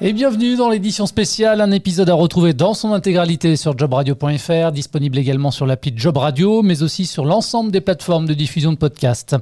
Et bienvenue dans l'édition spéciale, un épisode à retrouver dans son intégralité sur jobradio.fr, disponible également sur l'appli Job Radio, mais aussi sur l'ensemble des plateformes de diffusion de podcasts.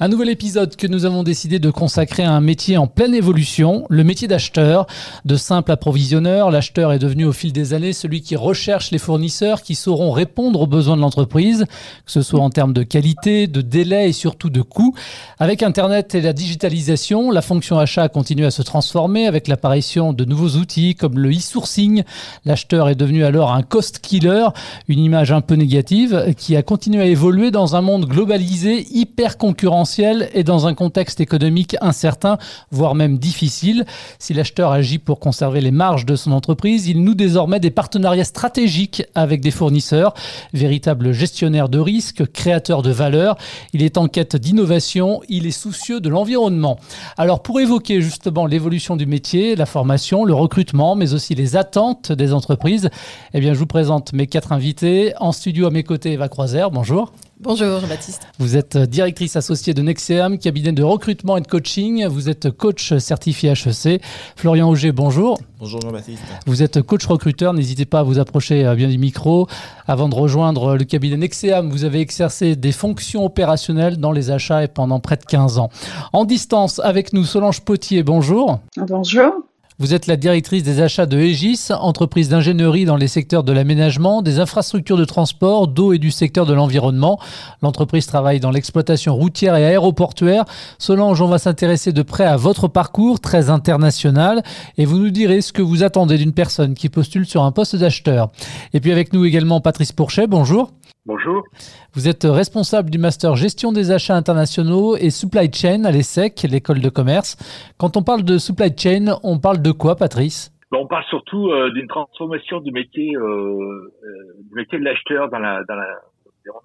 Un nouvel épisode que nous avons décidé de consacrer à un métier en pleine évolution, le métier d'acheteur. De simple approvisionneur, l'acheteur est devenu au fil des années celui qui recherche les fournisseurs qui sauront répondre aux besoins de l'entreprise, que ce soit en termes de qualité, de délai et surtout de coût. Avec Internet et la digitalisation, la fonction achat continue à se transformer avec l'apparition de nouveaux outils comme le e-sourcing. L'acheteur est devenu alors un cost killer, une image un peu négative qui a continué à évoluer dans un monde globalisé, hyper concurrentiel et dans un contexte économique incertain, voire même difficile. Si l'acheteur agit pour conserver les marges de son entreprise, il noue désormais des partenariats stratégiques avec des fournisseurs, véritable gestionnaire de risques, créateur de valeur. Il est en quête d'innovation, il est soucieux de l'environnement. Alors pour évoquer justement l'évolution du métier, la formation le recrutement, mais aussi les attentes des entreprises. Eh bien, je vous présente mes quatre invités. En studio à mes côtés, Eva Croiser, bonjour. Bonjour Jean-Baptiste. Vous êtes directrice associée de Nexeam, cabinet de recrutement et de coaching. Vous êtes coach certifié HEC. Florian Auger, bonjour. Bonjour Jean-Baptiste. Vous êtes coach recruteur. N'hésitez pas à vous approcher euh, bien du micro. Avant de rejoindre le cabinet Nexeam, vous avez exercé des fonctions opérationnelles dans les achats et pendant près de 15 ans. En distance, avec nous, Solange Potier, bonjour. Bonjour. Vous êtes la directrice des achats de Aegis, entreprise d'ingénierie dans les secteurs de l'aménagement, des infrastructures de transport, d'eau et du secteur de l'environnement. L'entreprise travaille dans l'exploitation routière et aéroportuaire. Solange, on va s'intéresser de près à votre parcours très international et vous nous direz ce que vous attendez d'une personne qui postule sur un poste d'acheteur. Et puis avec nous également Patrice Pourchet, bonjour. Bonjour. Vous êtes responsable du master gestion des achats internationaux et supply chain à l'ESSEC, l'école de commerce. Quand on parle de supply chain, on parle de quoi, Patrice? On parle surtout euh, d'une transformation du métier, euh, euh, du métier de l'acheteur dans la, dans la,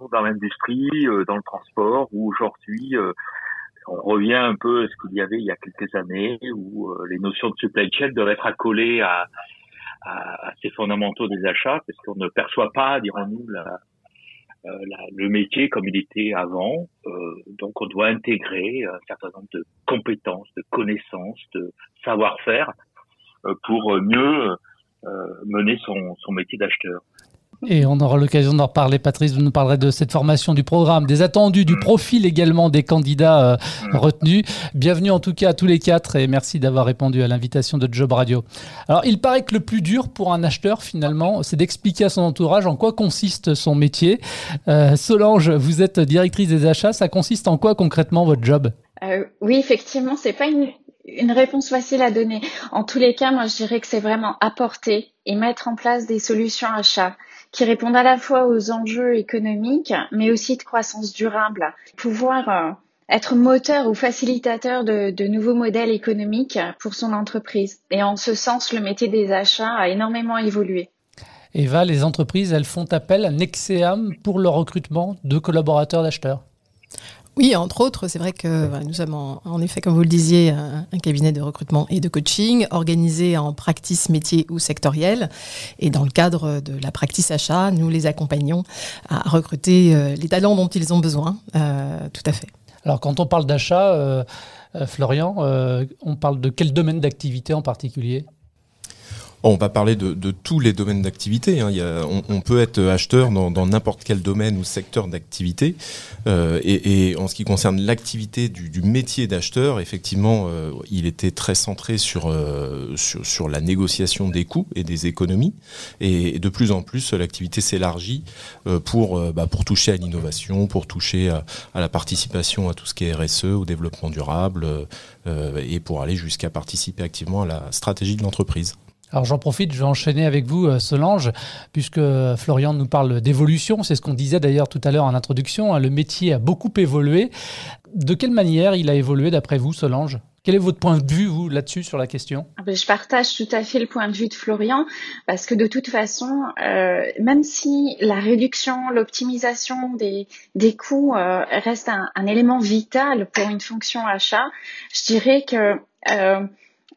dans l'industrie, dans le transport, où aujourd'hui on revient un peu à ce qu'il y avait il y a quelques années, où les notions de supply chain doivent être accolées à, à, à ces fondamentaux des achats, parce qu'on ne perçoit pas, dirons-nous, la, euh, le métier comme il était avant. Euh, donc on doit intégrer un certain nombre de compétences, de connaissances, de savoir-faire euh, pour mieux mener son, son métier d'acheteur. Et on aura l'occasion d'en reparler, Patrice. Vous nous parlerez de cette formation, du programme, des attendus, du profil également des candidats euh, mm. retenus. Bienvenue en tout cas à tous les quatre et merci d'avoir répondu à l'invitation de Job Radio. Alors, il paraît que le plus dur pour un acheteur, finalement, c'est d'expliquer à son entourage en quoi consiste son métier. Euh, Solange, vous êtes directrice des achats. Ça consiste en quoi concrètement votre job? Euh, Oui, effectivement, c'est pas une, une réponse facile à donner. En tous les cas, moi, je dirais que c'est vraiment apporter et mettre en place des solutions achats qui répondent à la fois aux enjeux économiques, mais aussi de croissance durable. Pouvoir euh, être moteur ou facilitateur de, nouveaux modèles économiques pour son entreprise. Et en ce sens, le métier des achats a énormément évolué. Eva, les entreprises, elles font appel à Nexeam pour le recrutement de collaborateurs d'acheteurs. Oui, entre autres, c'est vrai que nous sommes en, effet, comme vous le disiez, un, cabinet de recrutement et de coaching organisé en practice métier ou sectoriel. Et dans le cadre de la practice achat, nous les accompagnons à recruter euh, les talents dont ils ont besoin. Euh, tout à fait. Alors, quand on parle d'achat, euh, Florian, on parle de quel domaine d'activité en particulier? On va parler de, tous les domaines d'activité. Hein. On, peut être acheteur dans n'importe quel domaine ou secteur d'activité. Euh, et, en ce qui concerne l'activité du, métier d'acheteur, effectivement, euh, il était très centré euh, sur, la négociation des coûts et des économies. Et, de plus en plus, l'activité s'élargit pour, bah, pour toucher à l'innovation, pour toucher à, la participation à tout ce qui est RSE, au développement durable, et pour aller jusqu'à participer activement à la stratégie de l'entreprise. Alors j'en profite, je vais enchaîner avec vous, euh, Solange, puisque Florian nous parle d'évolution. C'est ce qu'on disait d'ailleurs tout à l'heure en introduction. Hein. le métier a beaucoup évolué. De quelle manière il a évolué d'après vous, Solange? Quel est votre point de vue, vous, là-dessus, sur la question? Ah ben, Je partage tout à fait le point de vue de Florian, parce que de toute façon, euh, même si la réduction, l'optimisation des, des coûts euh, reste un, élément vital pour une fonction achat, je dirais que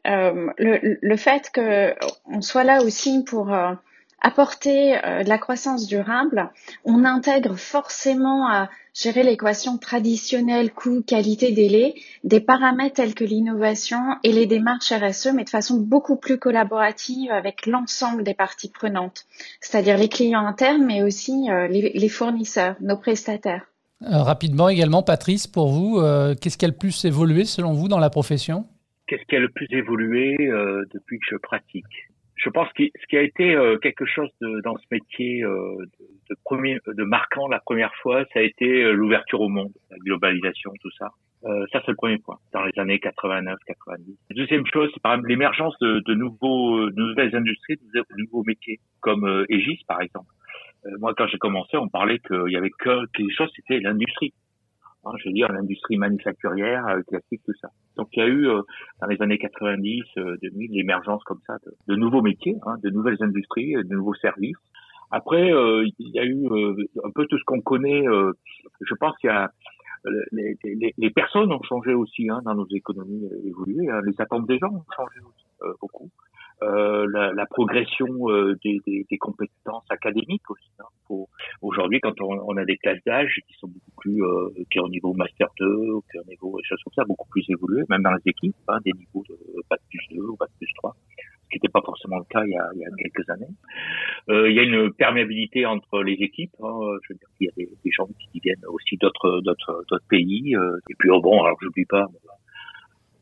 le, le, fait qu'on soit là aussi pour euh, apporter de la croissance durable, on intègre forcément à gérer l'équation traditionnelle coût, qualité, délai, des paramètres tels que l'innovation et les démarches RSE, mais de façon beaucoup plus collaborative avec l'ensemble des parties prenantes, c'est-à-dire les clients internes, mais aussi les fournisseurs, nos prestataires. Euh, rapidement également, Patrice, pour vous, euh, qu'est-ce qui a le plus évolué selon vous dans la profession? Qu'est-ce qui a le plus évolué euh, depuis que je pratique? Je pense que ce qui a été quelque chose de, dans ce métier de, premier, de marquant la première fois, ça a été l'ouverture au monde, la globalisation, tout ça. ça, c'est le premier point, dans les années 89, 90. La deuxième chose, c'est par exemple l'émergence de, de, nouveaux, de nouvelles industries, de nouveaux métiers, comme Aegis, par exemple. Euh, moi, quand j'ai commencé, on parlait qu'il y avait que quelque chose, c'était l'industrie. Hein, je veux dire l'industrie manufacturière, euh, classique, tout ça. Donc il y a eu euh, dans les années 90, 2000, l'émergence comme ça de, nouveaux métiers, hein, de nouvelles industries, de nouveaux services. Après, il y a eu un peu tout ce qu'on connaît. je pense qu'il y a les, les, les, personnes ont changé aussi hein, dans nos économies évoluées. Hein. Les attentes des gens ont changé aussi beaucoup. Euh, la, la, progression euh, des, des, des, compétences académiques aussi. Hein. Aujourd'hui, quand on, on, a des classes d'âge qui sont beaucoup plus, euh, qui au niveau master 2, ou qui au niveau choses comme ça, beaucoup plus évoluées, même dans les équipes, hein, des niveaux de bac plus 2 ou bac plus 3 ce qui n'était pas forcément le cas il y a, il y a quelques années. Euh, il y a une perméabilité entre les équipes. Hein, je veux dire qu'il y a des, des, gens qui viennent aussi d'autres d'autres d'autres pays. Euh, et puis oh bon, alors j'oublie pas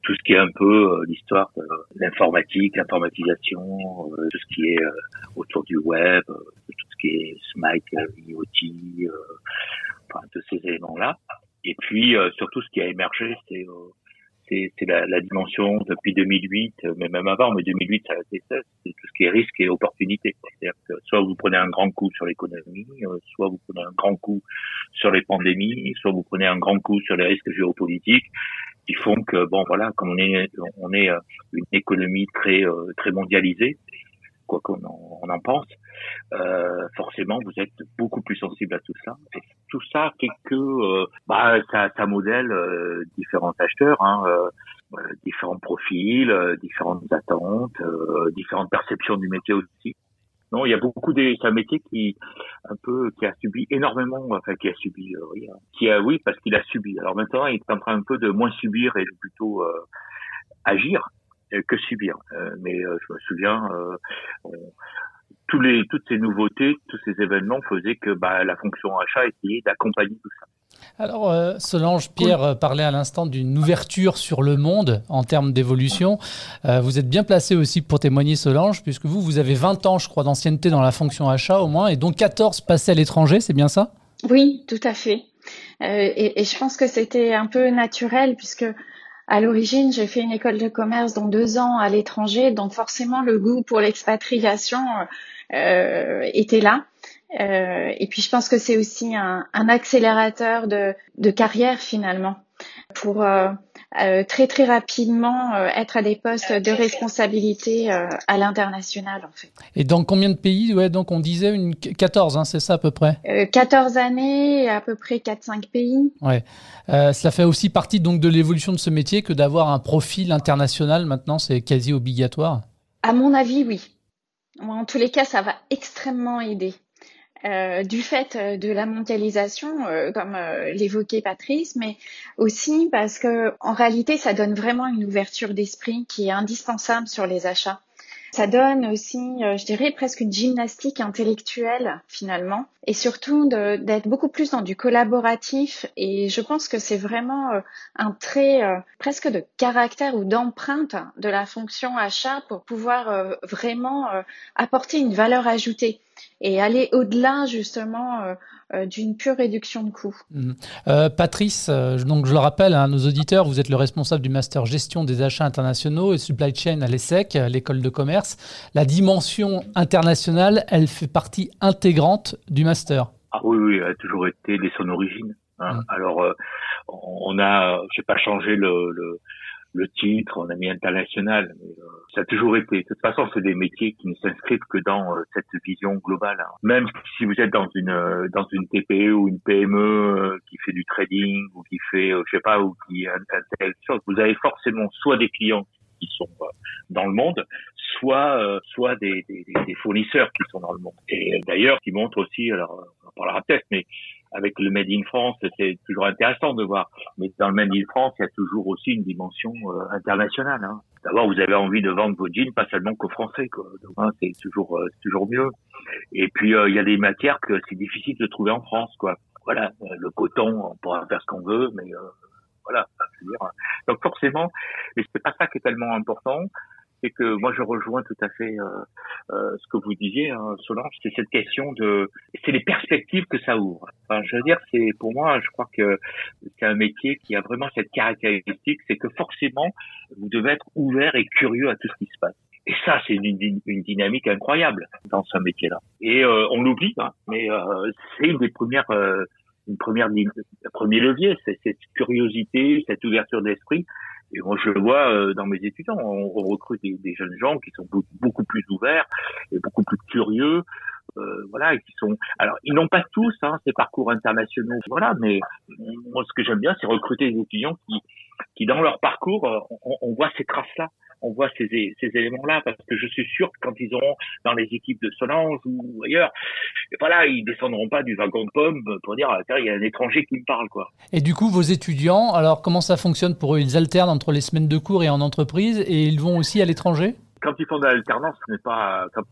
tout ce qui est un peu euh, l'histoire de l'informatique, l'informatisation, euh, tout ce qui est euh, autour du web, tout ce qui est SMIC, IoT, enfin de ces éléments-là. Et puis surtout ce qui a émergé, c'est c'est la, la, dimension depuis 2008, mais même avant, mais 2008 ça a été ça, c'est tout ce qui est risque et opportunité. C'est-à-dire que soit vous prenez un grand coup sur l'économie, soit vous prenez un grand coup sur les pandémies, soit vous prenez un grand coup sur les risques géopolitiques, qui font que bon voilà, comme on est on est euh, une économie très euh, très mondialisée, quoi qu'on en, pense, euh, forcément vous êtes beaucoup plus sensible à tout ça. Tout ça fait que bah ça, ça modèle différents acheteurs. Hein, différents profils, différentes attentes, différentes perceptions du métier aussi. Non, il y a beaucoup de, c'est un métier qui, un peu, qui a subi énormément, enfin, qui a subi, euh, oui, hein. qui a, oui, parce qu'il a subi. Alors maintenant, il est en train un peu de moins subir et plutôt euh, agir euh, que subir. mais je me souviens, tous les, toutes ces nouveautés, tous ces événements faisaient que bah, la fonction achat essayait d'accompagner tout ça. Alors, euh, Solange, Pierre euh, parlait à l'instant d'une ouverture sur le monde en termes d'évolution. Euh, vous êtes bien placé aussi pour témoigner, Solange, puisque vous, vous avez 20 ans, je crois, d'ancienneté dans la fonction achat au moins, et donc 14 passés à l'étranger, c'est bien ça? Oui, tout à fait. Et, et, je pense que c'était un peu naturel, puisque à l'origine, j'ai fait une école de commerce dans deux ans à l'étranger, donc forcément le goût pour l'expatriation était là. Euh, et puis je pense que c'est aussi un, un accélérateur de, de, carrière finalement pour euh, euh, très très rapidement euh, être à des postes de responsabilité euh, à l'international en fait. Et dans combien de pays Ouais, donc on disait une 14, hein, c'est ça à peu près? 14 années, à peu près 4-5 pays. Ouais, cela fait aussi partie donc de l'évolution de ce métier que d'avoir un profil international. Maintenant, c'est quasi obligatoire? À mon avis, oui. En tous les cas, ça va extrêmement aider. Euh, du fait euh, de la mondialisation, euh, comme l'évoquait Patrice, mais aussi parce que en réalité, ça donne vraiment une ouverture d'esprit qui est indispensable sur les achats. Ça donne aussi, je dirais, presque une gymnastique intellectuelle finalement, et surtout d'être beaucoup plus dans du collaboratif. Et je pense que c'est vraiment un trait presque de caractère ou d'empreinte de la fonction achat pour pouvoir vraiment apporter une valeur ajoutée et aller au-delà justement euh, euh, d'une pure réduction de coûts. Mhm. Euh, Patrice, donc je le rappelle à nos auditeurs, vous êtes le responsable du master gestion des achats internationaux et supply chain à l'ESSEC, l'école de commerce. La dimension internationale, elle fait partie intégrante du master. Ah oui, oui, elle a toujours été dès son origine. Hein. Mhm. Alors, on a, j'ai pas changé le, le le titre, on a mis international. Mais, euh, ça a toujours été. De toute façon, c'est des métiers qui ne s'inscrivent que dans euh, cette vision globale. Hein. Même si vous êtes dans une euh, dans une TPE ou une PME qui fait du trading ou qui fait, je sais pas, ou qui telle chose, vous avez forcément soit des clients qui sont dans le monde, soit soit des, des, des, fournisseurs qui sont dans le monde. Et d'ailleurs, qui montrent aussi, alors on en parlera peut-être, mais avec le Made in France, c'est toujours intéressant de voir. Mais dans le Made in France, il y a toujours aussi une dimension euh, internationale. Hein. D'abord, vous avez envie de vendre vos jeans pas seulement qu'aux Français, quoi. Hein, c'est toujours euh, toujours mieux. Et puis euh, il y a des matières que c'est difficile de trouver en France, quoi. Voilà, le coton, on pourra faire ce qu'on veut, mais voilà. Donc forcément, et c'est pas ça qui est tellement important c'est que moi je rejoins tout à fait euh, euh, ce que vous disiez, hein, Solange, c'est cette question de, c'est les perspectives que ça ouvre. Enfin, je veux dire, c'est pour moi, je crois que c'est un métier qui a vraiment cette caractéristique, c'est que forcément vous devez être ouvert et curieux à tout ce qui se passe. Et ça, c'est une, dynamique incroyable dans ce métier-là. Et euh, on l'oublie, hein, mais euh, c'est une des premières, euh, une première, un premier levier, c'est cette curiosité, cette ouverture d'esprit et moi, je le vois euh, dans mes étudiants. On, recrute des, jeunes gens qui sont beaucoup plus ouverts et beaucoup plus curieux. Euh, voilà, et qui sont. Alors, ils n'ont pas tous hein, ces parcours internationaux, voilà. Mais moi, ce que j'aime bien, c'est recruter des étudiants qui, qui dans leur parcours, euh, on, on voit ces traces-là on voit ces, ces éléments-là parce que je suis sûr que quand ils auront dans les équipes de Solange ou ailleurs, voilà, ils descendront pas du wagon de pommes pour dire il y a un étranger qui me parle quoi. Et du coup, vos étudiants, alors comment ça fonctionne pour eux? Ils alternent entre les semaines de cours et en entreprise et ils vont aussi à l'étranger? Quand ils font de l'alternance, ce n'est pas comme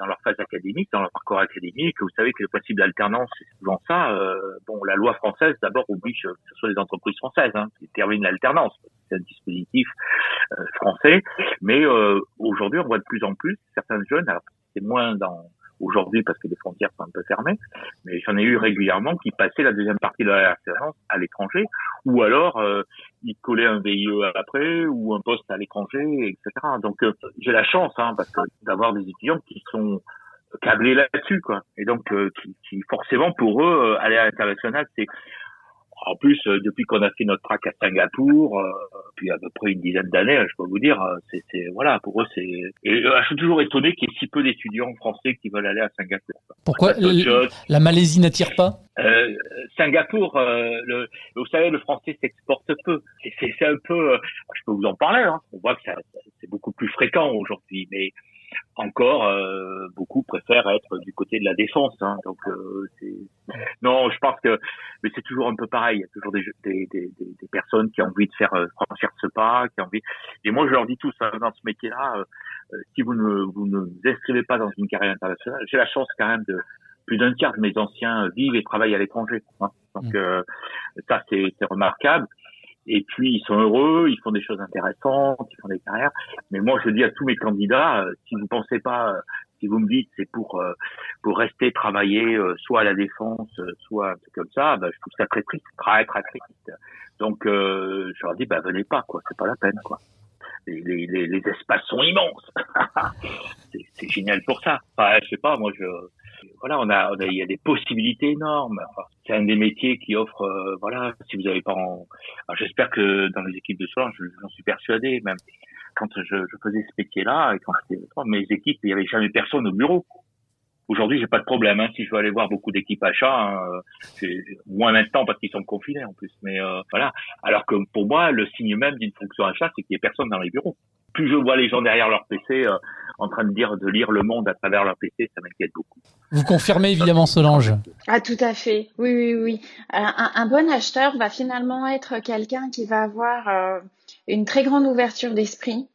dans leur phase académique, dans leur parcours académique. Vous savez que le principe d'alternance, c'est souvent ça. Euh, bon, la loi française, d'abord, oblige que ce soit les entreprises françaises hein, qui terminent l'alternance. C'est un dispositif euh, français. Mais euh, aujourd'hui, on voit de plus en plus certains jeunes, alors c'est moins dans aujourd'hui parce que les frontières sont un peu fermées, mais j'en ai eu régulièrement qui passaient la deuxième partie de leur expérience à l'étranger, ou alors euh, ils collaient un VIE après ou un poste à l'étranger, etc. Donc euh, j'ai la chance hein, parce que d'avoir des étudiants qui sont câblés là-dessus, quoi. Et donc euh, qui, qui, forcément pour eux aller à l'international, c'est en plus, euh, depuis qu'on a fait notre track à Singapour, euh, puis à peu près une dizaine d'années, je peux vous dire, euh, c'est voilà, pour eux c'est. Et je suis toujours étonné qu'il y ait si peu d'étudiants français qui veulent aller à Singapour. Pourquoi la Malaisie n'attire pas? Euh, Singapour, le, vous savez, le français s'exporte peu. C'est un peu, je peux vous en parler. Hein. On voit que c'est beaucoup plus fréquent aujourd'hui, mais encore, euh, beaucoup préfèrent être du côté de la défense. Hein, donc, euh, non, je pense que, mais c'est toujours un peu pareil. Il y a toujours des, des, des, des personnes qui ont envie de faire euh, franchir ce pas, qui ont envie. Et moi, je leur dis tous hein, dans ce métier-là, si vous ne vous ne vous inscrivez pas dans une carrière internationale, j'ai la chance quand même de plus d'un tiers de mes anciens vivent et travaillent à l'étranger. Hein. donc, mmh. ça c'est remarquable. Et puis ils sont heureux, ils font des choses intéressantes, ils font des carrières. Mais moi, je dis à tous mes candidats, euh, si vous pensez pas, euh, si vous me dites c'est pour euh, pour rester travailler soit à la défense, soit un truc comme ça, bah, je trouve ça très triste, très très triste. Donc je leur dis bah venez pas quoi, c'est pas la peine quoi. Les, les, les espaces sont immenses. c'est génial pour ça. Enfin, je sais pas, moi je voilà, on a, il y a des possibilités énormes. c'est un des métiers qui offre, euh, voilà, si vous n'avez pas en, j'espère que dans les équipes de soins, j'en suis persuadé, même quand je, faisais ce métier-là, et quand mes équipes, il n'y avait jamais personne au bureau. Aujourd'hui, j'ai pas de problème. Hein, si je veux aller voir beaucoup d'équipes achats, hein, moins maintenant parce qu'ils sont confinés en plus. Mais euh, voilà. Alors que pour moi, le signe même d'une fonction achat, c'est qu'il y ait personne dans les bureaux. Plus je vois les gens derrière leur PC euh, en train de dire de lire le monde à travers leur PC, ça m'inquiète beaucoup. Vous confirmez évidemment Solange. Ah tout à fait. Oui oui oui. Un, un bon acheteur va finalement être quelqu'un qui va avoir euh, une très grande ouverture d'esprit,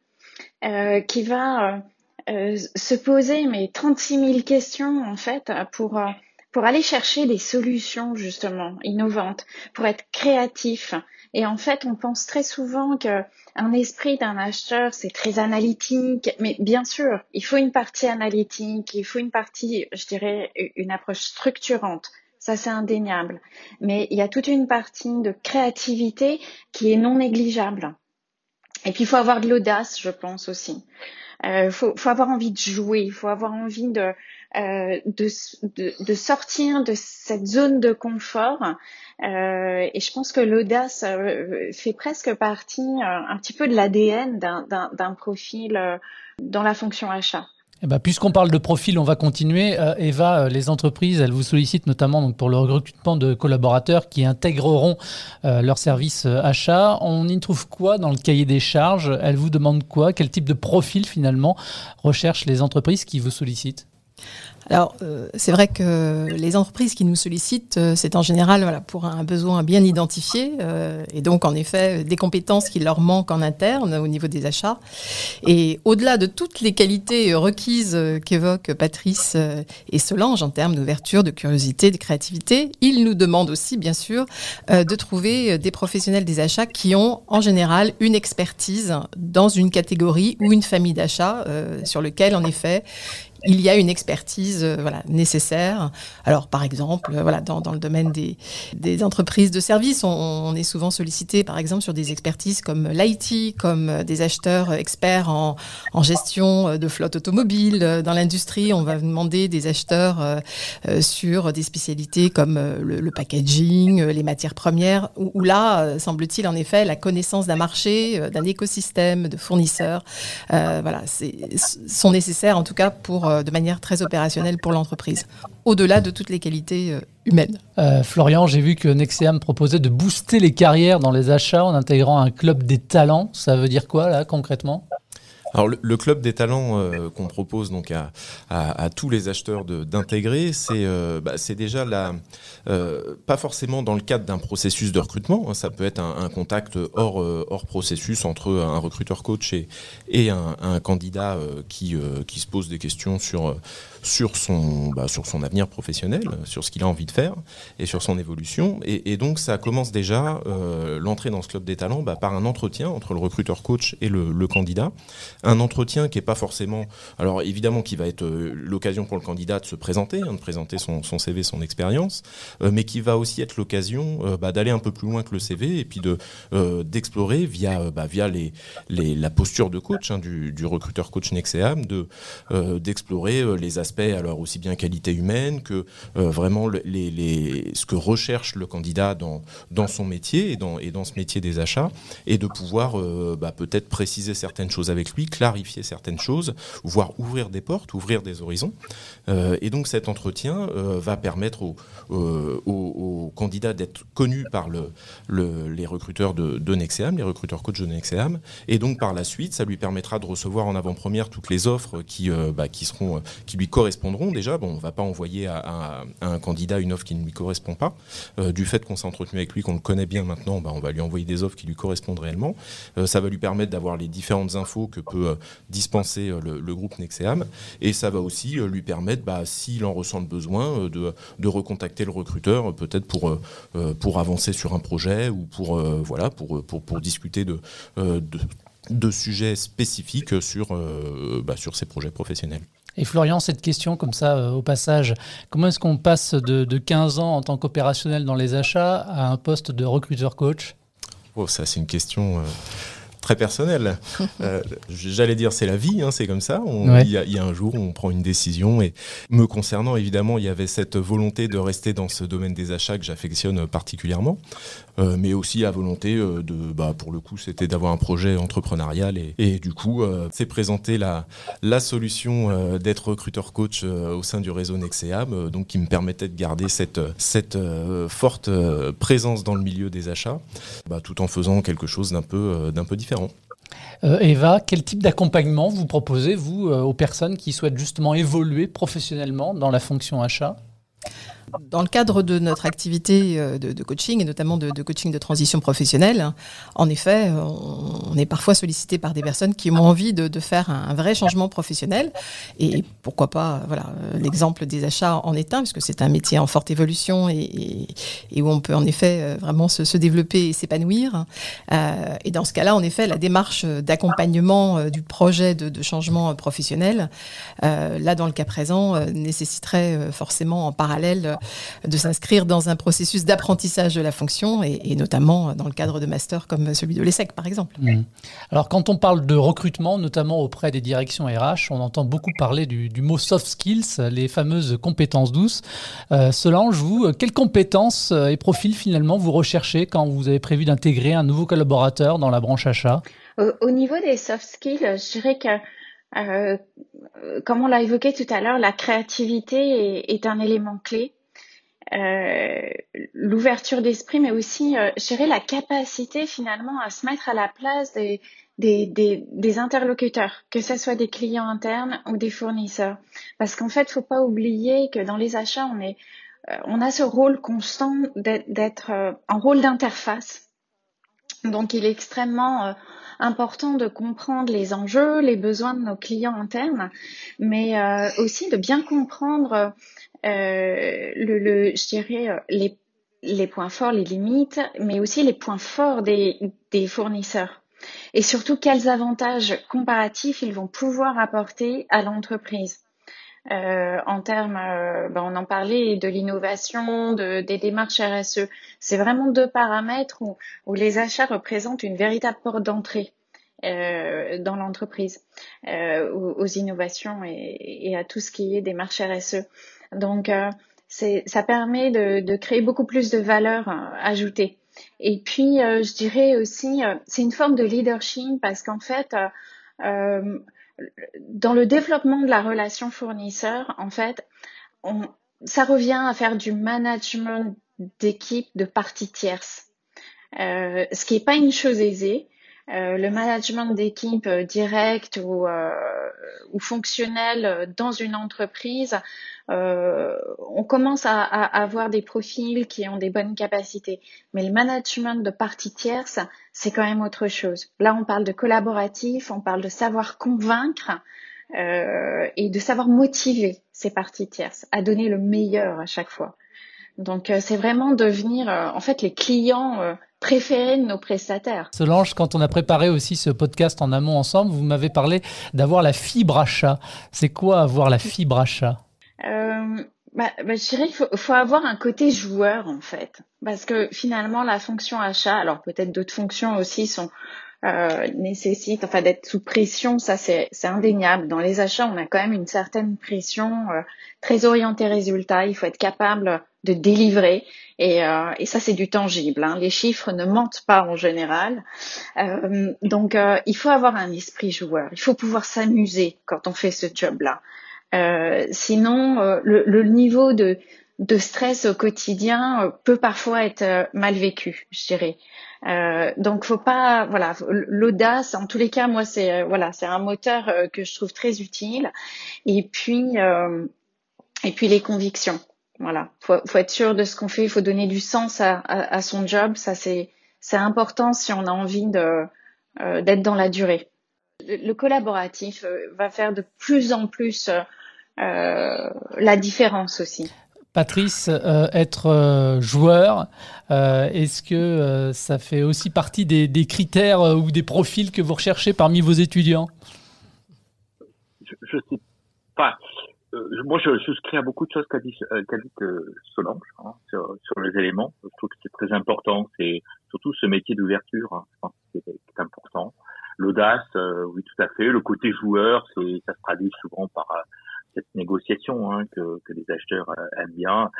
qui va euh, se poser mais 36 000 questions en fait pour euh, pour aller chercher des solutions justement innovantes, pour être créatif. Et en fait, on pense très souvent que un esprit d'un acheteur c'est très analytique, mais bien sûr, il faut une partie analytique, il faut une partie, je dirais, une approche structurante. Ça, c'est indéniable. Mais il y a toute une partie de créativité qui est non négligeable. Et puis, il faut avoir de l'audace, je pense aussi. Il euh, faut, faut, avoir envie de jouer, il faut avoir envie de, euh, de, sortir de cette zone de confort. Euh, et je pense que l'audace euh, fait presque partie un petit peu de l'ADN d'un profil dans la fonction achat. Eh ben, Puisqu'on parle de profil, on va continuer. Eva, les entreprises, elles vous sollicitent notamment pour le recrutement de collaborateurs qui intégreront euh, leur service achat. On y trouve quoi dans le cahier des charges? Elles vous demandent quoi? Quel type de profil finalement recherchent les entreprises qui vous sollicitent? Alors, euh, c'est vrai que les entreprises qui nous sollicitent, euh, c'est en général pour un besoin bien identifié, euh, et donc en effet des compétences qui leur manquent en interne au niveau des achats. Et au-delà de toutes les qualités requises qu'évoquent Patrice et Solange en termes d'ouverture, de curiosité, de créativité, ils nous demandent aussi, bien sûr, de trouver des professionnels des achats qui ont en général une expertise dans une catégorie ou une famille d'achats sur lequel, en effet, il y a une expertise euh, nécessaire. Alors, par exemple, euh, voilà, dans, le domaine des, entreprises de services, on, est souvent sollicité, par exemple, sur des expertises comme l'IT, comme euh, des acheteurs experts en, en, gestion de flotte automobile. Dans l'industrie, on va demander des acheteurs sur des spécialités comme le, packaging, les matières premières, où, là, semble-t-il, en effet, la connaissance d'un marché, d'un écosystème, de fournisseurs, voilà, sont nécessaires, en tout cas, pour euh, de manière très opérationnelle pour l'entreprise, au-delà de toutes les qualités euh, humaines. Euh, Florian, j'ai vu que Nexeam proposait de booster les carrières dans les achats en intégrant un club des talents. Ça veut dire quoi là concrètement? Alors le, club des talents qu'on propose donc à, tous les acheteurs d'intégrer, c'est bah, déjà la, pas forcément dans le cadre d'un processus de recrutement, hein, ça peut être un, contact hors, hors processus entre un recruteur coach et, et un, candidat qui, qui se pose des questions sur sur son, bah, sur son avenir professionnel, sur ce qu'il a envie de faire et sur son évolution. Et, donc ça commence déjà euh, l'entrée dans ce club des talents bah, par un entretien entre le recruteur coach et le, candidat. Un entretien qui n'est pas forcément, alors évidemment qui va être euh, l'occasion pour le candidat de se présenter, hein, de présenter son, CV, son expérience, euh, mais qui va aussi être l'occasion bah, d'aller un peu plus loin que le CV et puis de d'explorer via via les, la posture de coach hein, du, recruteur coach Nexeam, de d'explorer les aspects alors aussi bien qualité humaine que euh, vraiment les, ce que recherche le candidat dans, dans son métier et dans, et dans ce métier des achats, et de pouvoir euh, bah, peut-être préciser certaines choses avec lui, clarifier certaines choses, voire ouvrir des portes, ouvrir des horizons. Euh, et donc cet entretien va permettre aux, aux, candidats d'être connus par le, les recruteurs de, de Nexeam, les recruteurs coach de Nexeam, et donc par la suite, ça lui permettra de recevoir en avant-première toutes les offres qui, bah, seront, qui lui correspondront déjà. Bon, on ne va pas envoyer à, un candidat une offre qui ne lui correspond pas. Euh, du fait qu'on s'est entretenu avec lui, qu'on le connaît bien maintenant, bah, on va lui envoyer des offres qui lui correspondent réellement. Euh, ça va lui permettre d'avoir les différentes infos que peut euh, dispenser le, groupe Nexeam. Et ça va aussi lui permettre, bah, s'il en ressent le besoin, de, recontacter le recruteur, peut-être pour, pour avancer sur un projet ou pour, voilà, pour, pour, pour discuter de, de sujets spécifiques sur, bah, sur ces projets professionnels. Et Florian, cette question comme ça euh, au passage, comment est-ce qu'on passe de, 15 ans en tant qu'opérationnel dans les achats à un poste de recruteur coach? Oh, ça c'est une question... Euh, très personnelle. Euh, j'allais dire c'est la vie, hein, c'est comme ça. Il y, y, a un jour où on prend une décision et me concernant évidemment il y avait cette volonté de rester dans ce domaine des achats que j'affectionne particulièrement. Euh, mais aussi à volonté euh, de, bah, pour le coup, c'était d'avoir un projet entrepreneurial et, et du coup, euh, c'est présenter la, la solution d'être recruteur coach au sein du réseau Nexeam, donc qui me permettait de garder cette, cette forte présence dans le milieu des achats, bah, tout en faisant quelque chose d'un peu, d'un peu différent. Eva, quel type d'accompagnement vous proposez, vous, aux personnes qui souhaitent justement évoluer professionnellement dans la fonction achat? Dans le cadre de notre activité euh, de, coaching et notamment de, coaching de transition professionnelle, en effet, on, est parfois sollicité par des personnes qui ont envie de, faire un, vrai changement professionnel. Et pourquoi pas, voilà, l'exemple des achats en est un, puisque c'est un métier en forte évolution et, où on peut en effet euh, vraiment se, développer et s'épanouir. Euh, et dans ce cas-là, en effet, la démarche d'accompagnement du projet de, changement professionnel, là, dans le cas présent, nécessiterait forcément en parallèle de s'inscrire dans un processus d'apprentissage de la fonction et, notamment dans le cadre de master comme celui de l'ESSEC par exemple. Mmh. Alors quand on parle de recrutement, notamment auprès des directions RH, on entend beaucoup parler du, mot soft skills, les fameuses compétences douces. Euh, Solange, vous, quelles compétences et profils finalement vous recherchez quand vous avez prévu d'intégrer un nouveau collaborateur dans la branche achat? Au, niveau des soft skills, je dirais que comme on l'a évoqué tout à l'heure, la créativité est, un élément clé. L'ouverture d'esprit, mais aussi, dirais, la capacité finalement à se mettre à la place des, interlocuteurs, que ce soit des clients internes ou des fournisseurs. Parce qu'en fait, faut pas oublier que dans les achats, on euh, on a ce rôle constant d'être euh, en rôle d'interface. Donc, il est extrêmement euh, important de comprendre les enjeux, les besoins de nos clients internes, mais aussi de bien comprendre le, je dirais, les, les points forts, les limites, mais aussi les points forts des, fournisseurs et surtout quels avantages comparatifs ils vont pouvoir apporter à l'entreprise. Euh, en termes, euh, ben on en parlait, de l'innovation, de, des démarches RSE. C'est vraiment deux paramètres où, les achats représentent une véritable porte d'entrée euh, dans l'entreprise, euh, aux, innovations et, et, à tout ce qui est démarche RSE. Donc, euh, ça permet de, de, créer beaucoup plus de valeur ajoutée. Et puis, euh, je dirais aussi, euh, c'est une forme de leadership parce qu'en fait, euh, dans le développement de la relation fournisseur, en fait, on, ça revient à faire du management d'équipe de parties tierces, ce qui n'est pas une chose aisée. Euh, le management d'équipe euh, direct ou, euh, ou fonctionnel dans une entreprise, on commence à, à, avoir des profils qui ont des bonnes capacités. Mais le management de parties tierces, c'est quand même autre chose. Là, on parle de collaboratif, on parle de savoir convaincre et de savoir motiver ces parties tierces à donner le meilleur à chaque fois. Donc, c'est vraiment devenir, en fait, les clients préféré de nos prestataires. Solange, quand on a préparé aussi ce podcast en amont ensemble, vous m'avez parlé d'avoir la fibre achat. C'est quoi avoir la fibre achat euh, bah, bah, Je dirais qu'il faut, avoir un côté joueur en fait. Parce que finalement, la fonction achat, alors peut-être d'autres fonctions aussi sont euh, nécessitent, enfin d'être sous pression, ça c'est indéniable. Dans les achats, on a quand même une certaine pression euh, très orientée résultat. Il faut être capable de délivrer. Et, euh, et ça, c'est du tangible. Hein. Les chiffres ne mentent pas en général. Euh, donc, il faut avoir un esprit joueur. Il faut pouvoir s'amuser quand on fait ce job-là. Sinon, le, niveau de, de stress au quotidien euh, peut parfois être mal vécu, je dirais. donc, faut pas, voilà, l'audace. En tous les cas, moi, c'est voilà, c'est un moteur que je trouve très utile. Et puis, et puis les convictions. Voilà, faut, faut être sûr de ce qu'on fait. Il faut donner du sens à, à, son job. Ça, c'est c'est important si on a envie de euh, d'être dans la durée. Le, collaboratif euh, va faire de plus en plus euh, la différence aussi. Patrice, être joueur, est-ce que ça fait aussi partie des, critères ou des profils que vous recherchez parmi vos étudiants? Je ne sais pas. Euh, moi, je souscris à beaucoup de choses qu'a dit, euh, euh, Solange hein, sur, les éléments. Je trouve que c'est très important. C'est surtout ce métier d'ouverture. Hein, je important. L'audace, oui, tout à fait. Le côté joueur, ça se traduit souvent par cette négociation hein, que, les acheteurs aiment bien.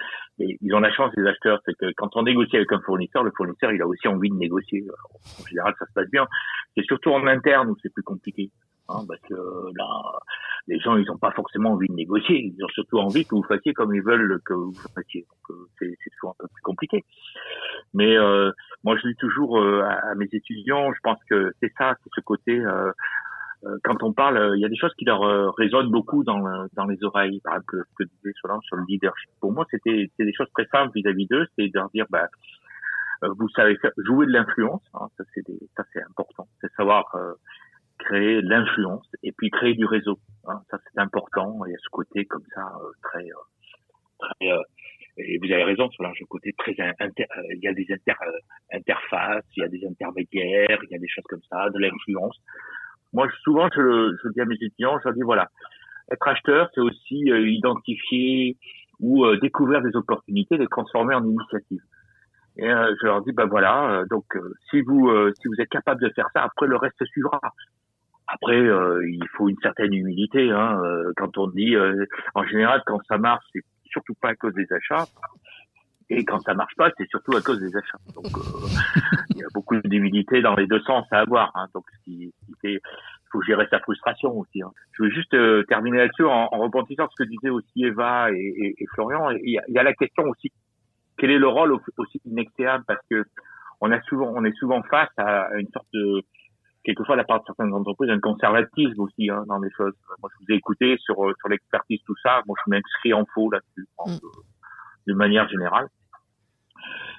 Et ils ont la chance, les acheteurs, c'est que quand on négocie avec un fournisseur, le fournisseur, il a aussi envie de négocier. en général, ça se passe bien. C'est surtout en interne où c'est plus compliqué. Hein, parce que là, les gens, ils n'ont pas forcément envie de négocier. Ils ont surtout envie que vous fassiez comme ils veulent que vous fassiez. Euh, c'est, c'est toujours un peu plus compliqué. Mais euh, moi, je dis toujours euh, à, mes étudiants, je pense que c'est ça, c'est ce côté. Euh, quand on parle, il y a des choses qui leur résonnent beaucoup dans, dans les oreilles. Par exemple, ce que disait Solange sur le leadership. Pour moi, c'était, des choses très simples vis-à-vis d'eux. C'est de leur dire, bah, vous savez jouer de l'influence. Hein, ça, c'est ça, c'est important. C'est savoir créer l'influence et puis créer du réseau. Hein, ça c'est important. Il y a ce côté comme ça euh, très, euh, très euh, et vous avez raison sur le côté très inter, il y a des inter, interfaces, il y a des intermédiaires, il y a des choses comme ça, de l'influence. Moi, souvent, je, je dis à mes étudiants, je leur dis voilà, être acheteur, c'est aussi identifier ou découvrir des opportunités, les transformer en initiatives. Et je leur dis ben voilà, donc si vous si vous êtes capable de faire ça, après le reste suivra. Après, euh, il faut une certaine humilité. Hein, euh, quand on dit, euh, en général, quand ça marche, c'est surtout pas à cause des achats. Et quand ça marche pas, c'est surtout à cause des achats. Donc, il y a beaucoup d'humilité dans les deux sens à avoir. Hein, donc, fait, faut gérer sa frustration aussi. Hein. Je veux juste euh, terminer là-dessus en, en rebondissant ce que disaient aussi Eva et, et, et Florian. Il y, a, il y, a, la question aussi quel est le rôle aussi inextéable parce que on a souvent on est souvent face à une sorte de quelquefois de la part de certaines entreprises un conservatisme aussi hein, dans les choses. Moi je vous ai écouté sur sur l'expertise tout ça. Moi je m'inscris en faux là-dessus mm. De manière générale.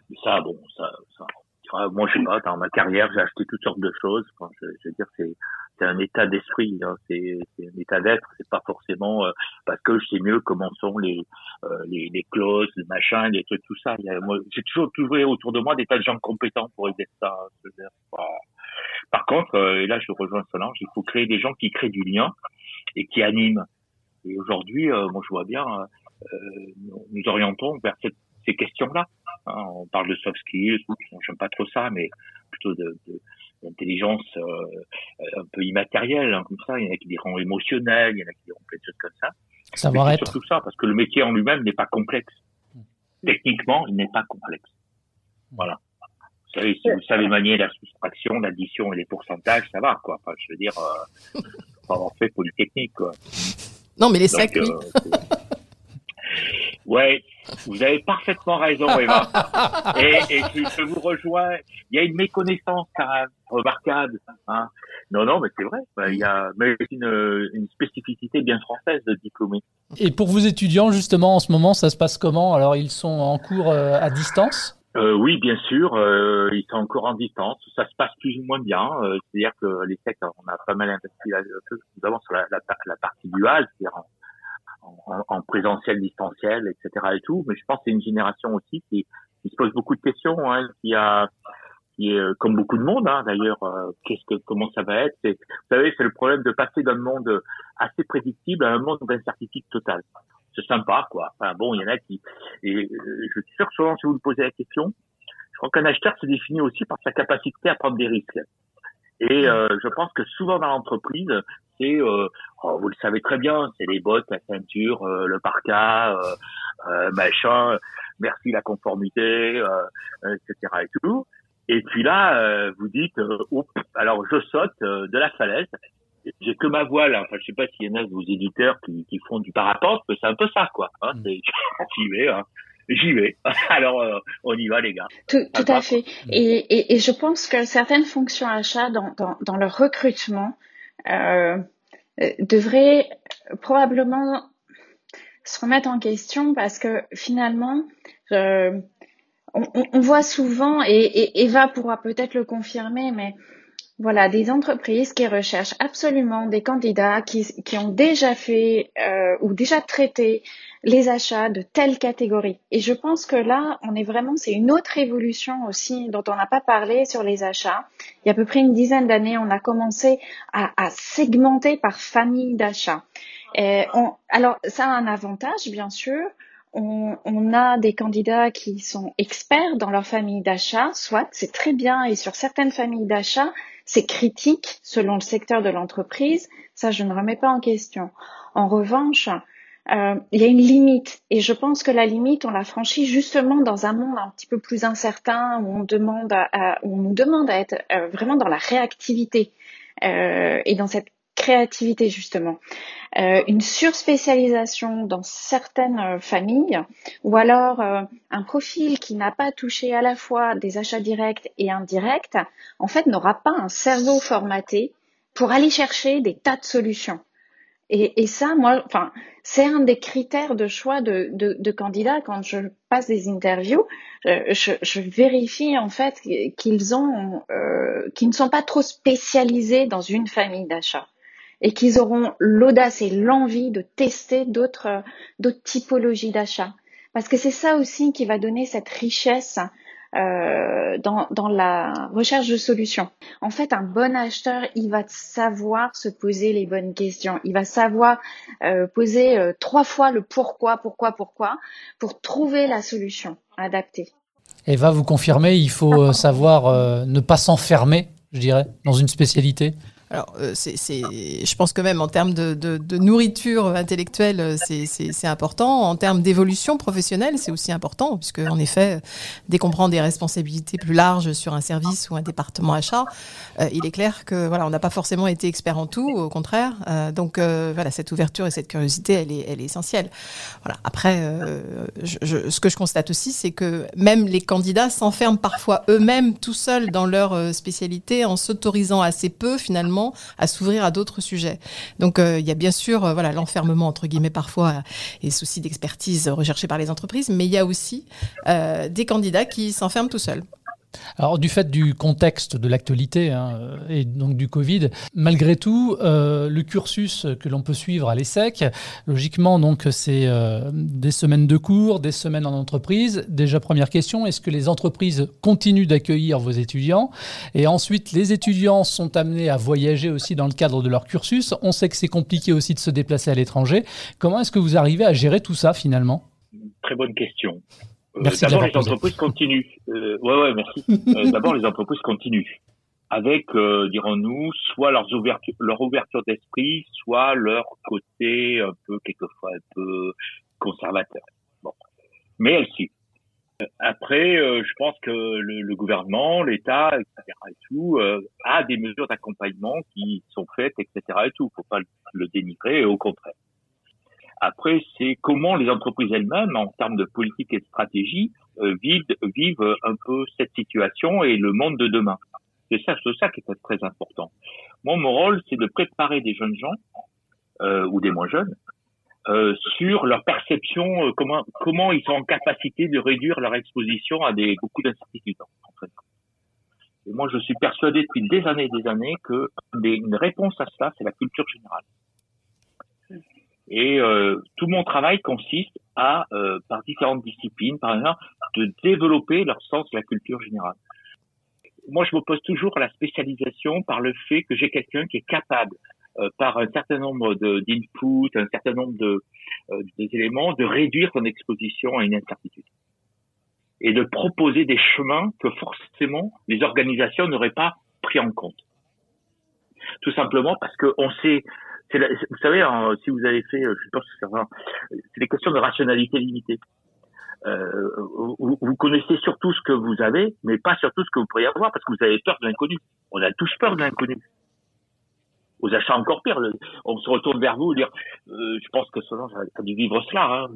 Mais ça bon ça, ça moi, je sais pas, dans ma carrière, j'ai acheté toutes sortes de choses. Enfin, je, veux dire, c'est c'est un état d'esprit, hein. c'est un état d'être. C'est pas forcément euh, parce que je sais mieux comment sont les euh, les, les clauses, les machins, les trucs, tout ça. j'ai toujours trouvé autour de moi des tas de gens compétents pour aider ça. Par contre, euh, et là, je rejoins Solange, il faut créer des gens qui créent du lien et qui animent. Et aujourd'hui, moi, je vois bien, nous orientons vers cette, ces questions-là. Hein. on parle de soft skills, j'aime pas trop ça, mais plutôt de, de d'intelligence euh, un peu immatérielle, hein, comme ça. Il y en a qui diront émotionnel, il y en a qui diront plein de choses comme ça. Savoir être. Surtout ça, parce que le métier en lui-même n'est pas complexe. Techniquement, il n'est pas complexe. Voilà. Vous savez, si vous savez manier la soustraction, l'addition et les pourcentages, ça va, quoi. Enfin, je veux dire, euh, avoir fait polytechnique, quoi. Non, mais les sacs, Ouais, vous avez parfaitement raison, Eva. et, et je, vous rejoins. Il y a une méconnaissance même remarquable. Hein. Non, non, mais c'est vrai. Ben, il y a mais une, une spécificité bien française de diplômé. Et pour vos étudiants, justement, en ce moment, ça se passe comment? Alors, ils sont en cours euh, à distance? Euh, oui, bien sûr, euh, ils sont encore en distance. Ça se passe plus ou moins bien. Euh, c'est-à-dire que les secs, on a pas mal investi notamment sur la, la, la partie duale, c'est-à-dire en, en, présentiel, distanciel, etc. et tout. Mais je pense que c'est une génération aussi qui, qui, se pose beaucoup de questions, hein, qui a qui est comme beaucoup de monde hein, d'ailleurs euh, qu'est-ce que comment ça va être? Vous savez c'est le problème de passer d'un monde assez prédictible à un monde d'incertitude totale c'est sympa quoi enfin bon il y en a qui et euh, je suis sûr souvent si vous me posez la question je crois qu'un acheteur se définit aussi par sa capacité à prendre des risques et euh, je pense que souvent dans l'entreprise, c'est, euh, oh, vous le savez très bien, c'est les bottes, la ceinture, euh, le parka, euh, euh, machin, merci la conformité, etc. et tout. Et puis là, vous dites, alors je saute de la falaise. J'ai que ma voile. Hein. Enfin, je sais pas s'il y en a de vos éditeurs qui, qui font du parapente, mais c'est un peu ça, quoi. Hein, mm. Vais. Hein j'y vais. Alors, euh, on y va, les gars. Tout, tout à fait. Et, et, et, je pense que certaines fonctions achats dans, dans, dans leur recrutement euh, devraient probablement se remettre en question parce que finalement, euh, on, on, voit souvent, et, et Eva pourra peut-être le confirmer, mais voilà, des entreprises qui recherchent absolument des candidats qui, qui ont déjà fait euh, ou déjà traité les achats de telle catégorie. Et je pense que là, on est vraiment, c'est une autre évolution aussi dont on n'a pas parlé sur les achats. Il y a à peu près une dizaine d'années, on a commencé à, segmenter par famille d'achats. alors, ça a un avantage, bien sûr. On, on, a des candidats qui sont experts dans leur famille d'achat, soit c'est très bien, et sur certaines familles d'achat, c'est critique selon le secteur de l'entreprise. Ça, je ne remets pas en question. En revanche, euh, il y a une limite et je pense que la limite on la franchit justement dans un monde un petit peu plus incertain où on demande à, où on nous demande à être euh, vraiment dans la réactivité euh, et dans cette créativité justement. Euh, une surspécialisation dans certaines euh, familles ou alors un profil qui n'a pas touché à la fois des achats directs et indirects en fait n'aura pas un cerveau formaté pour aller chercher des tas de solutions. Et, ça, moi, enfin, c'est un des critères de choix de, candidats. Quand je passe des interviews. Euh, je, vérifie en fait qu'ils ont, euh, qu'ils ne sont pas trop spécialisés dans une famille d'achat et qu'ils auront l'audace et l'envie de tester d'autres, d'autres typologies d'achat. Parce que c'est ça aussi qui va donner cette richesse euh, dans, dans, la recherche de solutions. En fait, un bon acheteur, il va savoir se poser les bonnes questions. Il va savoir euh, poser euh, trois fois le pourquoi, pourquoi, pourquoi, pour trouver la solution adaptée. Et va vous confirmer, il faut savoir ne pas s'enfermer, je dirais, dans une spécialité. Alors, euh, je pense que même en termes de, nourriture intellectuelle, euh, c'est, important. En termes d'évolution professionnelle, c'est aussi important, puisque en effet, dès qu'on prend des responsabilités plus larges sur un service ou un département achat, euh, il est clair que voilà, on n'a pas forcément été expert en tout, au contraire. donc voilà, cette ouverture et cette curiosité, elle est, elle est essentielle. Voilà. Après, ce que je constate aussi, c'est que même les candidats s'enferment parfois eux-mêmes tout seuls dans leur spécialité en s'autorisant assez peu finalement à s'ouvrir à d'autres sujets. Donc euh, il y a bien sûr euh, l'enfermement entre guillemets parfois et soucis d'expertise recherchés par les entreprises, mais il y a aussi euh, des candidats qui s'enferment tout seuls. Alors, du fait du contexte de l'actualité hein, et donc du Covid, malgré tout, euh, le cursus que l'on peut suivre à l'ESSEC, logiquement, donc, c'est euh, des semaines de cours, des semaines en entreprise. Déjà, première question, est-ce que les entreprises continuent d'accueillir vos étudiants? Et ensuite, les étudiants sont amenés à voyager aussi dans le cadre de leur cursus. On sait que c'est compliqué aussi de se déplacer à l'étranger. Comment est-ce que vous arrivez à gérer tout ça finalement? Très bonne question. Euh, merci D'abord, les entreprises continuent. Euh, ouais, ouais, merci. Euh, D'abord, les entreprises continuent avec, euh, dirons-nous, soit leurs ouvertures, leur ouverture d'esprit, soit leur côté un peu quelquefois un peu conservateur. Bon, mais elles suivent. Après, je pense que le, le gouvernement, l'État, etc. et tout, a des mesures d'accompagnement qui sont faites, etc. et tout. Faut pas le dénigrer, au contraire. Après, c'est comment les entreprises elles-mêmes, en termes de politique et de stratégie, euh, vivent, vivent un peu cette situation et le monde de demain. C'est ça, c'est ça qui est très important. Moi, mon rôle, c'est de préparer des jeunes gens euh, ou des moins jeunes euh, sur leur perception, euh, comment comment ils sont en capacité de réduire leur exposition à des beaucoup d'incertitudes. Et moi, je suis persuadé depuis des années et des années que une réponse à cela, c'est la culture générale. Et euh, tout mon travail consiste à, euh, par différentes disciplines, par exemple, de développer leur sens de la culture générale. Moi, je m'oppose toujours à la spécialisation par le fait que j'ai quelqu'un qui est capable, euh, par un certain nombre d'inputs, un certain nombre de d'éléments, de réduire son exposition à une incertitude et de proposer des chemins que forcément les organisations n'auraient pas pris en compte. Tout simplement parce qu'on sait vous savez, hein, si vous avez fait, euh, je pense que c'est des questions de rationalité limitée. Euh, vous, vous, connaissez surtout ce que vous avez, mais pas surtout ce que vous pourriez avoir, parce que vous avez peur de l'inconnu. On a tous peur de l'inconnu. Aux achats encore pire. on se retourne vers vous, dire, euh, je pense que Solange a dû vivre cela. Hein,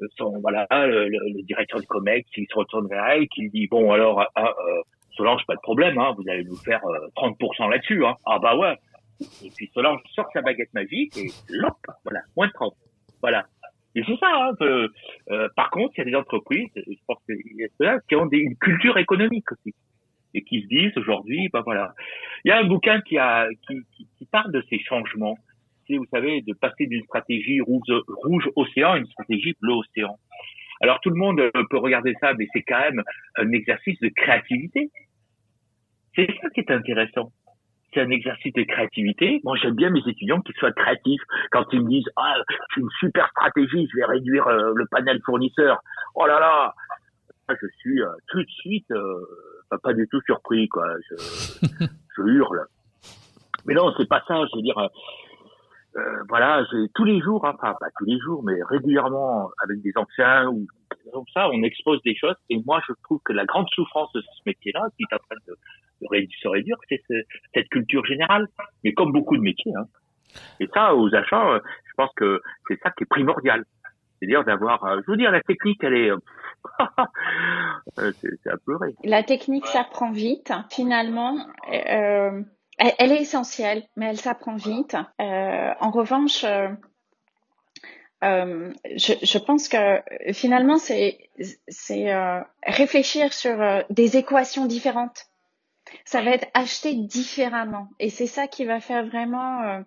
euh, son, voilà, le, le, directeur du Comex, il se retourne vers elle, qui dit, bon alors, ah, euh, Solange, pas de problème, hein, vous allez nous faire 30% là-dessus. Hein. Ah bah ouais, et puis Solange sort sa baguette magique et lop, voilà, moins de 30. Voilà. Et c'est ça. Hein, euh, par contre, il y a des entreprises, je pense qui ont une culture économique aussi et qui se disent aujourd'hui, ben voilà. Il y a un bouquin qui parle de ces changements. C'est, vous savez, de passer d'une stratégie rouge, rouge océan à une stratégie bleu océan. Alors tout le monde peut regarder ça, mais c'est quand même un exercice de créativité. C'est ça qui est intéressant c'est un exercice de créativité. Moi, j'aime bien mes étudiants qui soient créatifs. Quand ils me disent, ah, c'est une super stratégie, je vais réduire euh, le panel fournisseur. Oh là là, je suis euh, tout de suite euh, pas, du tout surpris, quoi. Je, je hurle. Mais non, c'est pas ça. Je veux dire, euh, voilà, tous les jours, hein, pas tous les jours, mais régulièrement avec des anciens ou comme ça, on expose des choses. Et moi, je trouve que la grande souffrance de ce métier-là, qui est en train de, se réduire, c'est cette culture générale. Mais comme beaucoup de métiers. Hein. Et ça, aux achats, euh, je pense que c'est ça qui est primordial. C'est-à-dire d'avoir, euh, je veux dire, la technique, elle est, c'est à pleurer. La technique, ça prend vite. Finalement, euh, elle, est essentielle, mais elle s'apprend vite. Euh, en revanche, euh, euh, je, pense que finalement, c'est réfléchir sur des équations différentes. Ça va être acheté différemment, et c'est ça qui va faire vraiment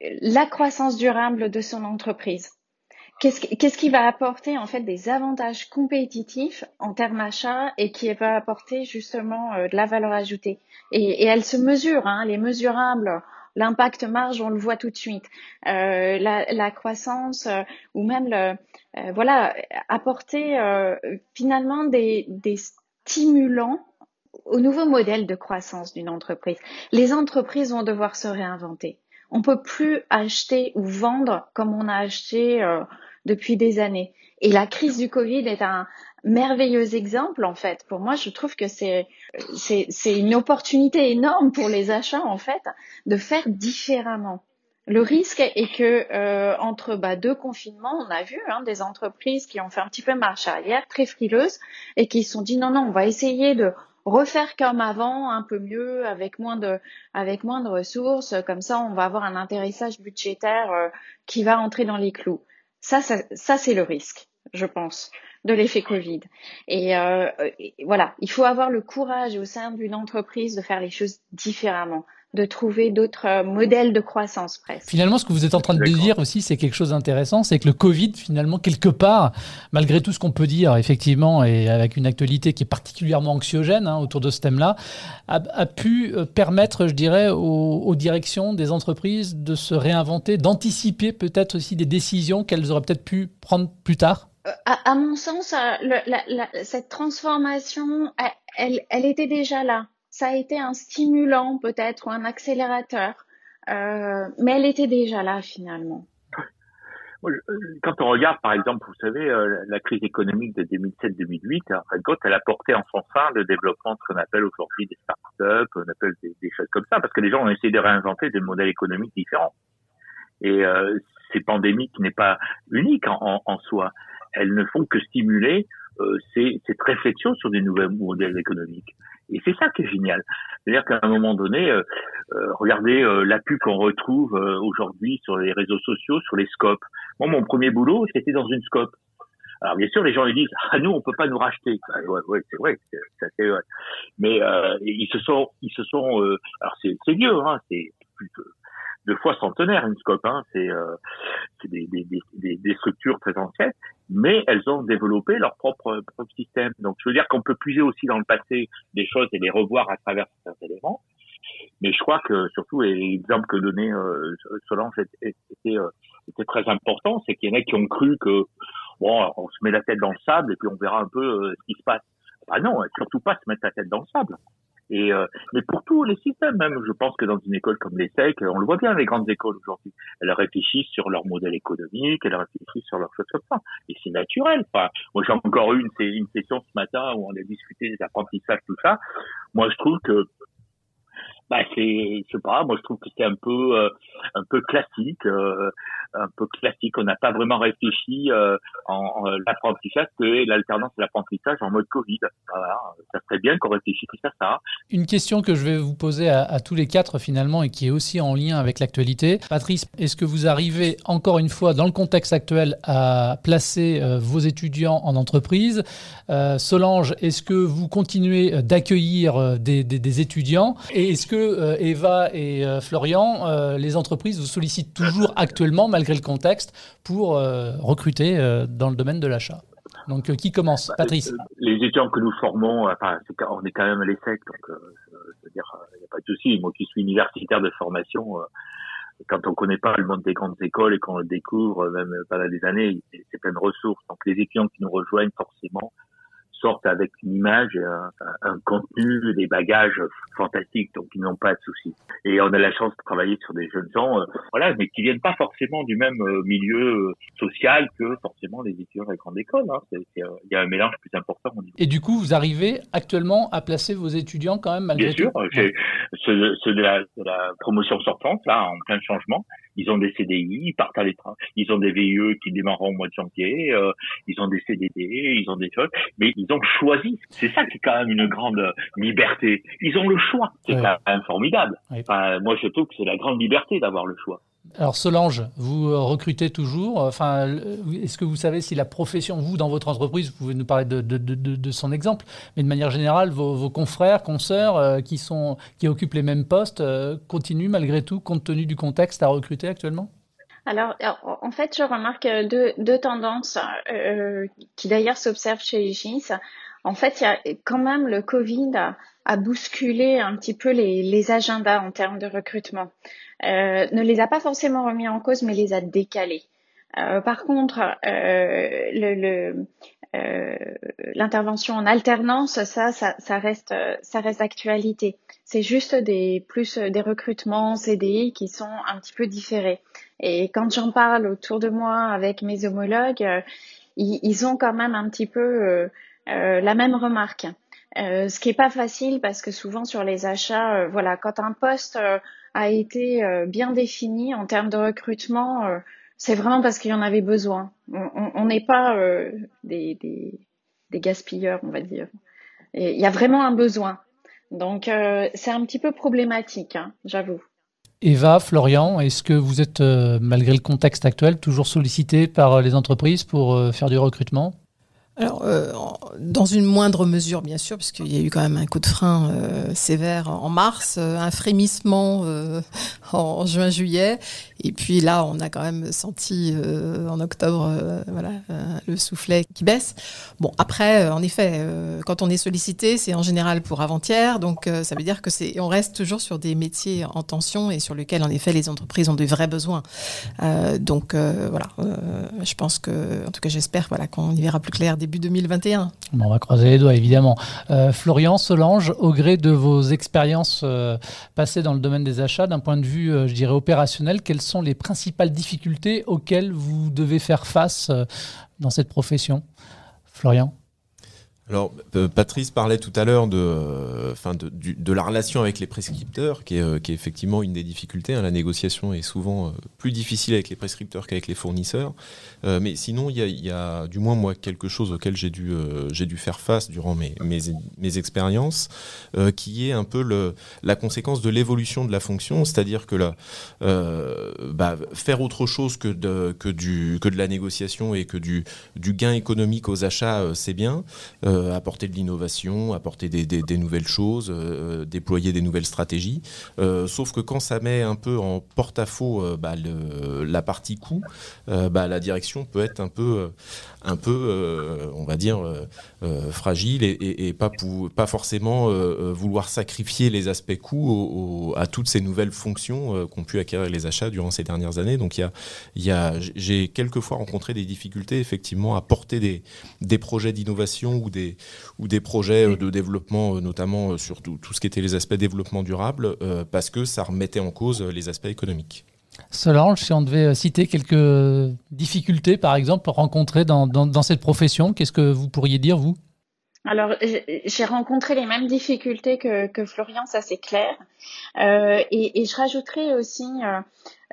la croissance durable de son entreprise. Qu'est-ce qui va apporter en fait des avantages compétitifs en termes achats et qui va apporter justement euh, de la valeur ajoutée? Et, et elle se mesure, hein, elle est mesurable. L'impact marge, on le voit tout de suite. Euh, la, la, croissance euh, ou même le, voilà apporter finalement des, des stimulants au nouveau modèle de croissance d'une entreprise. Les entreprises vont devoir se réinventer. On peut plus acheter ou vendre comme on a acheté euh, depuis des années. Et la crise du Covid est un merveilleux exemple, en fait. Pour moi, je trouve que c'est, une opportunité énorme pour les achats, en fait, de faire différemment. Le risque est que euh, entre bah, deux confinements, on a vu hein, des entreprises qui ont fait un petit peu marche arrière, très frileuses, et qui se sont dit non non, on va essayer de refaire comme avant, un peu mieux, avec moins de, avec moins de ressources. Comme ça, on va avoir un intéressage budgétaire euh, qui va entrer dans les clous. Ça, ça, ça c'est le risque, je pense, de l'effet Covid. Et, euh, et voilà, il faut avoir le courage au sein d'une entreprise de faire les choses différemment de trouver d'autres euh, modèles de croissance presque. Finalement, ce que vous êtes en train de dire aussi, c'est quelque chose d'intéressant, c'est que le Covid, finalement, quelque part, malgré tout ce qu'on peut dire, effectivement, et avec une actualité qui est particulièrement anxiogène hein, autour de ce thème-là, a, pu euh, permettre, je dirais, aux, directions des entreprises de se réinventer, d'anticiper peut-être aussi des décisions qu'elles auraient peut-être pu prendre plus tard? Euh, à, mon sens, cette transformation, elle, elle était déjà là ça a été un stimulant peut-être ou un accélérateur, euh, mais elle était déjà là finalement. Quand on regarde, par exemple, vous savez, euh, la crise économique de 2007-2008, en fait, elle a porté en son sein le développement de ce qu'on appelle aujourd'hui des startups, on appelle des, choses comme ça, parce que les gens ont essayé de réinventer des modèles économiques différents. Et euh, ces pandémies, qui n'est pas unique en, en, soi, elles ne font que stimuler euh, cette réflexion sur des nouveaux modèles économiques. Et c'est ça qui est génial. C'est-à-dire qu'à un moment donné, euh, euh regardez euh, l'appui qu'on retrouve euh, aujourd'hui sur les réseaux sociaux, sur les scopes. Moi, mon premier boulot, c'était dans une scope. Alors bien sûr, les gens ils disent ah nous on peut pas nous racheter. Ah, ouais, ouais c'est vrai, c'est vrai. Mais ils se sont, ils se sont. alors c'est vieux, hein, c'est plus deux fois centenaire une scope. Hein, c'est des, des, des, des, structures très anciennes mais elles ont développé leur propre, propre système. Donc, je veux dire qu'on peut puiser aussi dans le passé des choses et les revoir à travers certains éléments. Mais je crois que surtout, et l'exemple que donnait euh, Solange était, euh, était, très important, c'est qu'il y en a qui ont cru que bon, on se met la tête dans le sable et puis on verra un peu euh, ce qui se passe. Ah non, surtout pas se mettre la tête dans le sable. Et euh, mais pour tous les systèmes, même, je pense que dans une école comme l'ESSEC, on le voit bien, les grandes écoles aujourd'hui, elles réfléchissent sur leur modèle économique, elles réfléchissent sur leurs choses comme ça. Et c'est naturel. Enfin, moi, j'ai encore eu une, une session ce matin où on a discuté des apprentissages, tout ça. Moi, je trouve que bah c'est je sais pas moi je trouve que c'est un peu euh, un peu classique euh, un peu classique. On n'a pas vraiment réfléchi euh, en, l'apprentissage que l'alternance de l'apprentissage en mode Covid. Voilà. Ça serait bien qu'on réfléchisse à ça. Une question que je vais vous poser à, à, tous les quatre finalement et qui est aussi en lien avec l'actualité. Patrice est-ce que vous arrivez encore une fois dans le contexte actuel à placer vos étudiants en entreprise? Solange est-ce que vous continuez d'accueillir des, des, des étudiants? Et est-ce que euh, Eva et euh, Florian, euh, les entreprises vous sollicitent toujours actuellement, malgré le contexte, pour recruter dans le domaine de l'achat donc, qui commence? Bah, Patrice Les étudiants que nous formons, enfin, on est quand même à l'ESSEC, donc il n'y a pas de souci. Moi qui suis universitaire de formation, quand on ne connaît pas le monde des grandes écoles et qu'on le découvre, même pendant des années, c'est plein de ressources. Donc les étudiants qui nous rejoignent, forcément, sortent avec une image, un, un contenu, des bagages fantastiques, donc ils n'ont pas de soucis. Et on a la chance de travailler sur des jeunes gens, euh, voilà, mais qui viennent pas forcément du même euh, milieu euh, social que forcément les étudiants de la grande école. Hein. Il y a un mélange plus important. Et du coup, vous arrivez actuellement à placer vos étudiants quand même malgré Bien sûr, ceux, ceux de, la, de la promotion sortante, là, en plein changement, ils ont des CDI, ils partent à l'étranger, ils ont des VIE qui démarreront au mois de janvier, euh, ils ont des CDD, ils ont des choses, mais ils ont choisi. C'est ça qui est quand même une grande liberté. Ils ont le choix. C'est quand même formidable. moi, je trouve que c'est la grande liberté d'avoir le choix. Alors Solange, vous euh, recrutez toujours. Enfin, est-ce que vous savez si la profession, vous dans votre entreprise, vous pouvez nous parler de, son exemple, mais de manière générale, vos, confrères, consoeurs euh, qui sont qui occupent les mêmes postes euh, continuent malgré tout, compte tenu du contexte, à recruter actuellement? Alors, en fait, je remarque deux, tendances qui d'ailleurs s'observent chez les GIS. En fait, il y a quand même le Covid a, bousculé un petit peu les, agendas en termes de recrutement. Euh, ne les a pas forcément remis en cause, mais les a décalés. par contre, le, l'intervention en alternance, ça, reste, ça reste d'actualité. C'est juste des plus des recrutements CDI qui sont un petit peu différés. Et quand j'en parle autour de moi avec mes homologues, ils, ont quand même un petit peu la même remarque. Euh, ce qui est pas facile parce que souvent sur les achats, euh, voilà, quand un poste euh, a été bien défini en termes de recrutement, c'est vraiment parce qu'il y en avait besoin. On n'est pas des, gaspilleurs, on va dire. il y a vraiment un besoin. Donc c'est un petit peu problématique, hein, j'avoue. Eva, Florian, est-ce que vous êtes, malgré le contexte actuel, toujours sollicité par les entreprises pour faire du recrutement? Alors, euh, dans une moindre mesure, bien sûr, parce qu'il y a eu quand même un coup de frein euh, sévère en mars, euh, un frémissement en juin-juillet, et puis là, on a quand même senti en octobre, voilà, le soufflet qui baisse. Bon, après, en effet, quand on est sollicité, c'est en général pour avant-hier, donc ça veut dire que c'est, on reste toujours sur des métiers en tension et sur lesquels, en effet, les entreprises ont de vrais besoins. donc voilà, je pense que, en tout cas, j'espère, voilà, qu'on y verra plus clair 2021. on va croiser les doigts, évidemment. Euh, Florian, Solange, au gré de vos expériences euh, passées dans le domaine des achats, d'un point de vue, euh, je dirais, opérationnel, quelles sont les principales difficultés auxquelles vous devez faire face dans cette profession? Florian? Alors, euh, Patrice parlait tout à l'heure de, euh, de, la relation avec les prescripteurs, qui est, euh, effectivement une des difficultés. Hein. La négociation est souvent plus difficile avec les prescripteurs qu'avec les fournisseurs. mais sinon, il y a, du moins moi quelque chose auquel j'ai dû, j'ai dû faire face durant mes, mes, mes expériences, qui est un peu la conséquence de l'évolution de la fonction, c'est-à-dire que bah, faire autre chose que de, que, du, que de la négociation et que du, gain économique aux achats, c'est bien. Apporter de l'innovation, apporter des, nouvelles choses, euh, déployer des nouvelles stratégies. Euh, sauf que quand ça met un peu en porte-à-faux bah, la partie coût, bah, la direction peut être un peu, un peu on va dire, fragile et, pas, pas forcément vouloir sacrifier les aspects coûts à toutes ces nouvelles fonctions qu'ont pu acquérir les achats durant ces dernières années. Donc j'ai quelquefois rencontré des difficultés effectivement à porter des, projets d'innovation ou des, projets euh, de développement, euh, notamment euh, sur tout, ce qui était les aspects développement durable, parce que ça remettait en cause les aspects économiques. Solange, si on devait citer quelques difficultés, par exemple, rencontrées dans, cette profession, qu'est-ce que vous pourriez dire, vous? Alors, j'ai rencontré les mêmes difficultés que, Florian, ça c'est clair. et, je rajouterais aussi,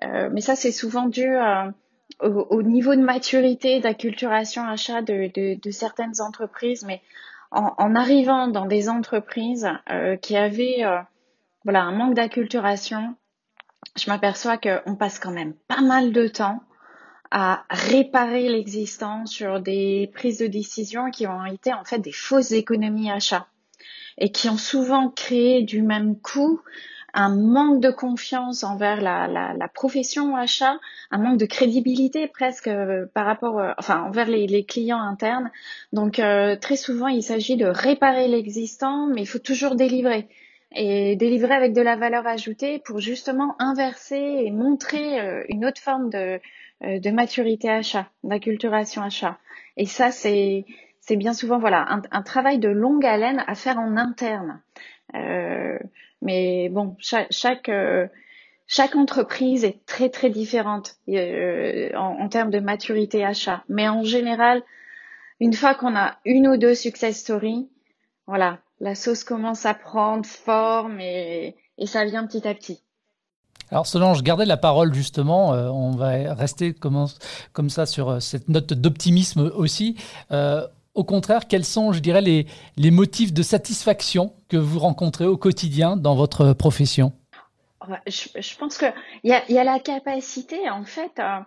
mais ça c'est souvent dû au, niveau de maturité, d'acculturation achat de, certaines entreprises, mais en, en, arrivant dans des entreprises euh, qui avaient euh, voilà, un manque d'acculturation, je m'aperçois qu'on passe quand même pas mal de temps à réparer l'existant sur des prises de décision qui ont été en fait des fausses économies achats et qui ont souvent créé du même coup un manque de confiance envers la, la, profession achat, un manque de crédibilité presque euh, par rapport, euh, enfin envers les, les, clients internes. Donc euh, très souvent il s'agit de réparer l'existant, mais il faut toujours délivrer et délivrer avec de la valeur ajoutée pour justement inverser et montrer une autre forme de, de maturité achat, d'acculturation achat. Et ça c'est c'est bien souvent voilà un, un, travail de longue haleine à faire en interne. Euh, mais bon, chaque, chaque, euh, chaque, entreprise est très très différente euh, en, en, termes de maturité achat. Mais en général, une fois qu'on a une ou deux success stories, voilà, la sauce commence à prendre forme et, et ça vient petit à petit. Alors Solange, gardez la parole justement, euh, on va rester comme, comme, ça sur cette note d'optimisme aussi. Euh, au contraire, quels sont, je dirais, les, les motifs de satisfaction que vous rencontrez au quotidien dans votre profession? Je, pense qu'il y a, y a la capacité, en fait, euh,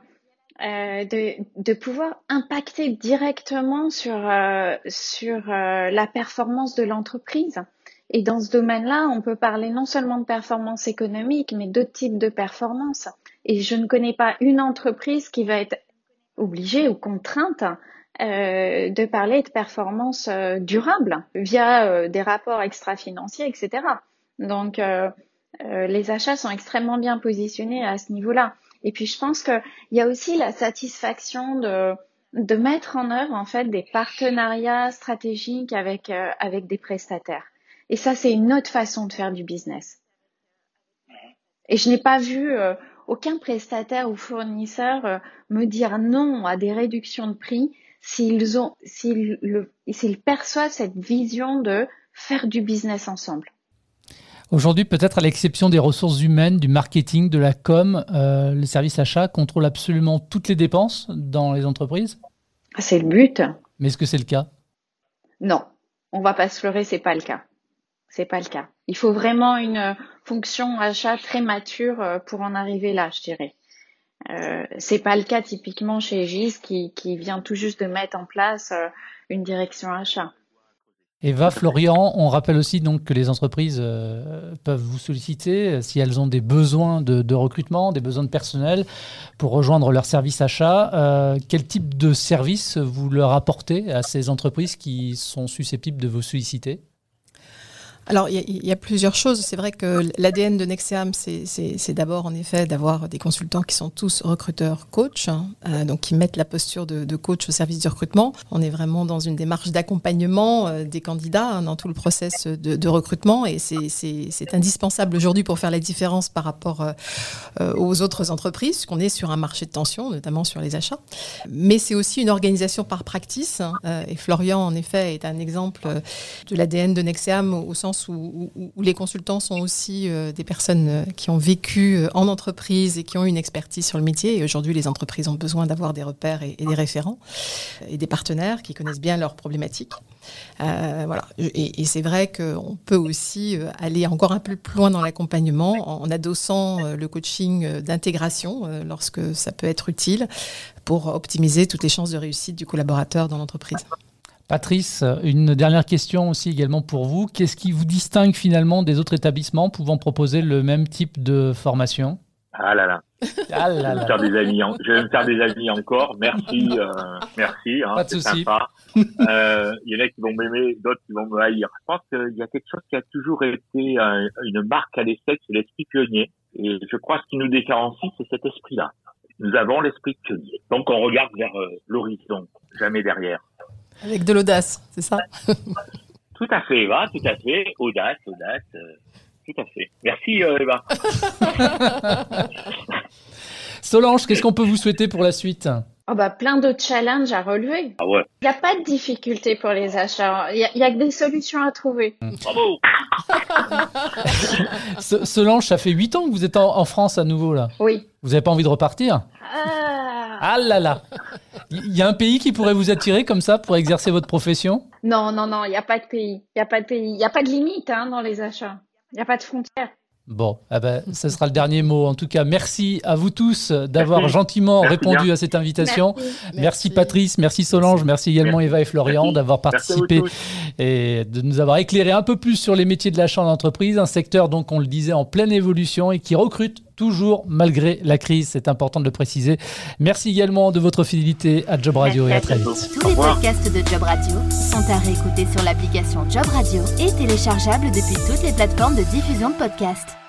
euh, de, pouvoir impacter directement sur, euh, sur la performance de l'entreprise. Et dans ce domaine-là, on peut parler non seulement de performance économique, mais d'autres types de performance. Et je ne connais pas une entreprise qui va être obligée ou contrainte euh, de parler de performance euh, durable via euh, des rapports extra-financiers, etc. Donc, les achats sont extrêmement bien positionnés à ce niveau-là. Et puis je pense qu'il y a aussi la satisfaction de de mettre en œuvre en fait des partenariats stratégiques avec euh, avec des prestataires. Et ça, c'est une autre façon de faire du business. Et je n'ai pas vu euh, aucun prestataire ou fournisseur euh, me dire non à des réductions de prix s'ils ont s'ils perçoivent cette vision de faire du business ensemble. Aujourd'hui, peut-être à l'exception des ressources humaines, du marketing, de la com, euh, le service achat contrôle absolument toutes les dépenses dans les entreprises? C'est le but. Mais est-ce que c'est le cas? Non, on va pas se leurrer, c'est pas le cas. C'est pas le cas. Il faut vraiment une fonction achat très mature euh, pour en arriver là, je dirais. Euh, c'est pas le cas typiquement chez Gis qui, qui vient tout juste de mettre en place euh, une direction achat. Eva, Florian, on rappelle aussi donc que les entreprises euh, peuvent vous solliciter si elles ont des besoins de, recrutement, des besoins de personnel pour rejoindre leur service achat. Euh, quel type de service vous leur apportez à ces entreprises qui sont susceptibles de vous solliciter? Alors, il y, a plusieurs choses. C'est vrai que l'ADN de Nexeam, c'est d'abord, en effet, d'avoir des consultants qui sont tous recruteurs coach, hein, euh, donc qui mettent la posture de, coach au service du recrutement. On est vraiment dans une démarche d'accompagnement euh, des candidats hein, dans tout le process de, recrutement et c'est indispensable aujourd'hui pour faire la différence par rapport euh, aux autres entreprises, puisqu'on est sur un marché de tension, notamment sur les achats. Mais c'est aussi une organisation par practice. Hein, et Florian, en effet, est un exemple de l'ADN de Nexeam au sens où, les consultants sont aussi euh, des personnes euh, qui ont vécu euh, en entreprise et qui ont une expertise sur le métier. Et aujourd'hui, les entreprises ont besoin d'avoir des repères et, des référents et des partenaires qui connaissent bien leurs problématiques. voilà. Et, c'est vrai qu'on peut aussi aller encore un peu plus loin dans l'accompagnement en, adossant le coaching d'intégration lorsque ça peut être utile pour optimiser toutes les chances de réussite du collaborateur dans l'entreprise. Patrice, une dernière question aussi également pour vous. Qu'est-ce qui vous distingue finalement des autres établissements pouvant proposer le même type de formation? Ah là là. Ah là là. Je, vais me faire des amis je vais me faire des amis encore. Merci, euh, merci. Hein, Pas de souci. Euh, il y en a qui vont m'aimer, d'autres qui vont me haïr. Je pense qu'il y a quelque chose qui a toujours été une marque à l'essai, c'est l'esprit pionnier. Et je crois que ce qui nous différencie, c'est cet esprit-là. Nous avons l'esprit pionnier. Donc on regarde vers euh, l'horizon, jamais derrière. Avec de l'audace, c'est ça Tout à fait, Eva, tout à fait. Audace, audace, euh, tout à fait. Merci, euh, Eva. Solange, qu'est-ce qu'on peut vous souhaiter pour la suite Oh bah, plein de challenges à relever. Ah ouais. Il n'y a pas de difficulté pour les achats. Il y, a que des solutions à trouver. Bravo Solange, ça fait 8 ans que vous êtes en, France à nouveau là. Oui. Vous n'avez pas envie de repartir ah. Ah là là Il y a un pays qui pourrait vous attirer comme ça pour exercer votre profession? Non, non, non, il n'y a pas de pays. Il n'y a pas de pays. Il n'y a pas de limite hein, dans les achats. Il n'y a pas de frontières. Bon, eh ben, ce sera le dernier mot. En tout cas, merci à vous tous d'avoir gentiment répondu à cette invitation. Merci. Patrice, merci Solange, merci, également Eva et Florian d'avoir participé et de nous avoir éclairé un peu plus sur les métiers de l'achat en entreprise, un secteur donc on le disait en pleine évolution et qui recrute toujours malgré la crise. C'est important de le préciser. Merci également de votre fidélité à Job Radio et à très vite. Tous les podcasts de Job Radio sont à réécouter sur l'application Job Radio et téléchargeables depuis toutes les plateformes de diffusion de podcasts.